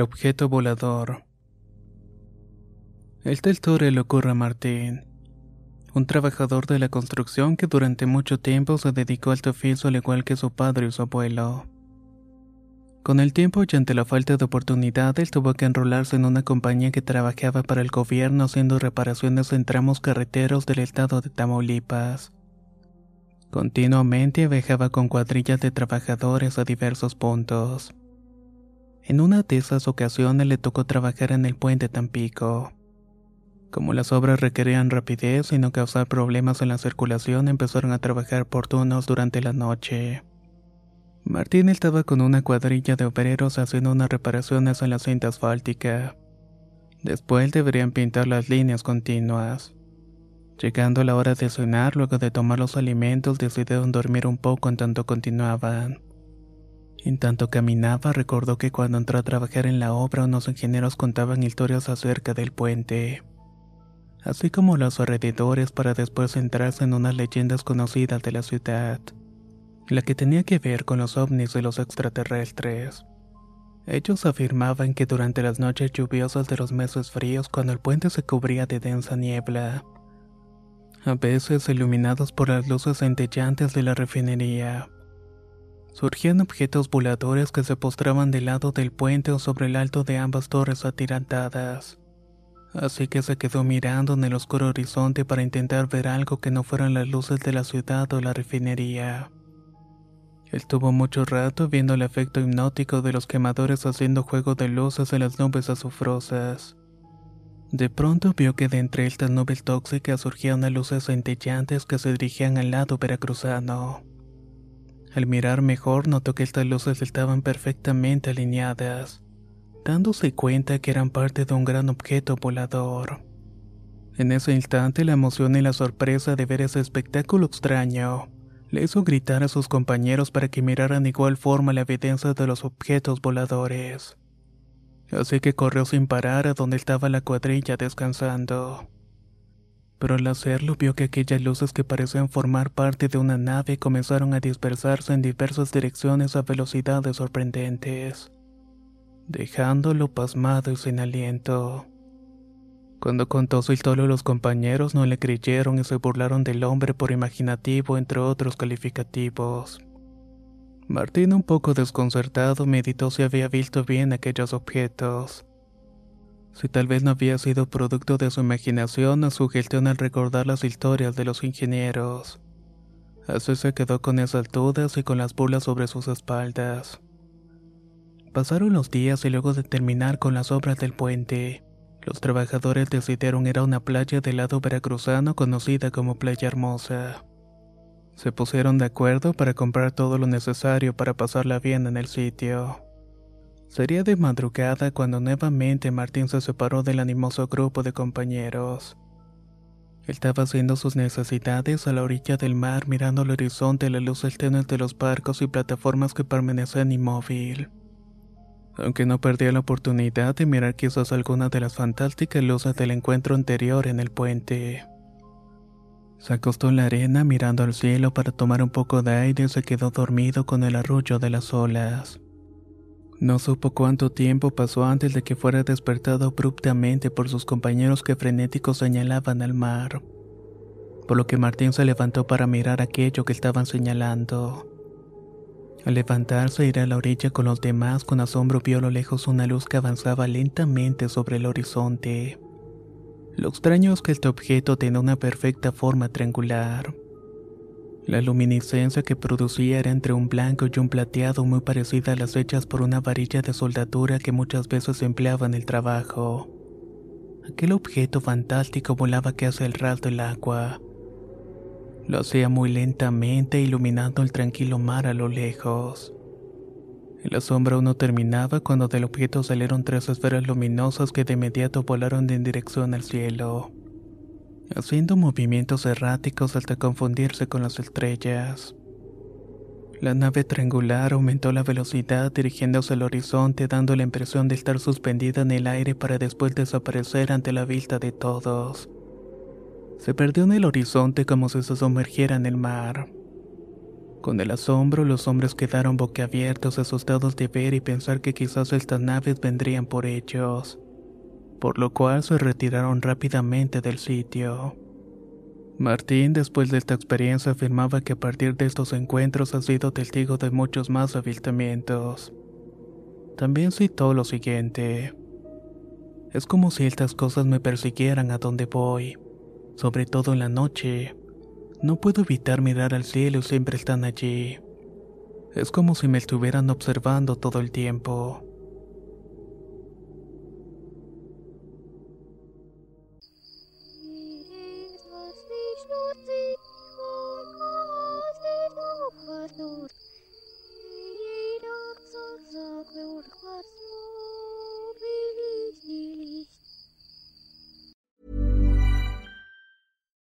El objeto volador. El tal le ocurre a Martín, un trabajador de la construcción que durante mucho tiempo se dedicó al oficio al igual que su padre y su abuelo. Con el tiempo y ante la falta de oportunidades tuvo que enrolarse en una compañía que trabajaba para el gobierno haciendo reparaciones en tramos carreteros del estado de Tamaulipas. Continuamente viajaba con cuadrillas de trabajadores a diversos puntos. En una de esas ocasiones le tocó trabajar en el puente Tampico. Como las obras requerían rapidez y no causar problemas en la circulación, empezaron a trabajar por turnos durante la noche. Martín estaba con una cuadrilla de obreros haciendo unas reparaciones en la cinta asfáltica. Después deberían pintar las líneas continuas. Llegando la hora de cenar, luego de tomar los alimentos, decidieron dormir un poco en tanto continuaban. En tanto caminaba, recordó que cuando entró a trabajar en la obra, unos ingenieros contaban historias acerca del puente, así como los alrededores para después centrarse en unas leyendas conocidas de la ciudad, la que tenía que ver con los ovnis de los extraterrestres. Ellos afirmaban que durante las noches lluviosas de los meses fríos, cuando el puente se cubría de densa niebla, a veces iluminados por las luces centellantes de la refinería, surgían objetos voladores que se postraban del lado del puente o sobre el alto de ambas torres atirantadas. Así que se quedó mirando en el oscuro horizonte para intentar ver algo que no fueran las luces de la ciudad o la refinería. Estuvo mucho rato viendo el efecto hipnótico de los quemadores haciendo juego de luces en las nubes azufrosas. De pronto vio que de entre estas nubes tóxicas surgían luces centellantes que se dirigían al lado veracruzano. Al mirar mejor notó que estas luces estaban perfectamente alineadas, dándose cuenta que eran parte de un gran objeto volador. En ese instante la emoción y la sorpresa de ver ese espectáculo extraño le hizo gritar a sus compañeros para que miraran igual forma la evidencia de los objetos voladores. Así que corrió sin parar a donde estaba la cuadrilla descansando pero al hacerlo vio que aquellas luces que parecían formar parte de una nave comenzaron a dispersarse en diversas direcciones a velocidades sorprendentes, dejándolo pasmado y sin aliento. Cuando contó su historia los compañeros no le creyeron y se burlaron del hombre por imaginativo entre otros calificativos. Martín un poco desconcertado meditó si había visto bien aquellos objetos si tal vez no había sido producto de su imaginación o su gestión al recordar las historias de los ingenieros. Así se quedó con esas dudas y con las burlas sobre sus espaldas. Pasaron los días y luego de terminar con las obras del puente, los trabajadores decidieron ir a una playa del lado veracruzano conocida como Playa Hermosa. Se pusieron de acuerdo para comprar todo lo necesario para pasarla bien en el sitio. Sería de madrugada cuando nuevamente Martín se separó del animoso grupo de compañeros. Estaba haciendo sus necesidades a la orilla del mar mirando al horizonte a la luz tenue de los barcos y plataformas que permanecían inmóvil. Aunque no perdía la oportunidad de mirar quizás alguna de las fantásticas luces del encuentro anterior en el puente. Se acostó en la arena mirando al cielo para tomar un poco de aire y se quedó dormido con el arrullo de las olas. No supo cuánto tiempo pasó antes de que fuera despertado abruptamente por sus compañeros que frenéticos señalaban al mar. Por lo que Martín se levantó para mirar aquello que estaban señalando. Al levantarse e ir a la orilla con los demás, con asombro vio a lo lejos una luz que avanzaba lentamente sobre el horizonte. Lo extraño es que este objeto tenía una perfecta forma triangular. La luminiscencia que producía era entre un blanco y un plateado muy parecida a las hechas por una varilla de soldadura que muchas veces empleaba en el trabajo. Aquel objeto fantástico volaba casi al ras del agua. Lo hacía muy lentamente iluminando el tranquilo mar a lo lejos. El asombro no terminaba cuando del objeto salieron tres esferas luminosas que de inmediato volaron en dirección al cielo haciendo movimientos erráticos hasta confundirse con las estrellas. La nave triangular aumentó la velocidad dirigiéndose al horizonte dando la impresión de estar suspendida en el aire para después desaparecer ante la vista de todos. Se perdió en el horizonte como si se sumergiera en el mar. Con el asombro los hombres quedaron boquiabiertos asustados de ver y pensar que quizás estas naves vendrían por ellos por lo cual se retiraron rápidamente del sitio. Martín, después de esta experiencia, afirmaba que a partir de estos encuentros ha sido testigo de muchos más avistamientos. También citó lo siguiente. Es como si estas cosas me persiguieran a donde voy, sobre todo en la noche. No puedo evitar mirar al cielo y siempre están allí. Es como si me estuvieran observando todo el tiempo.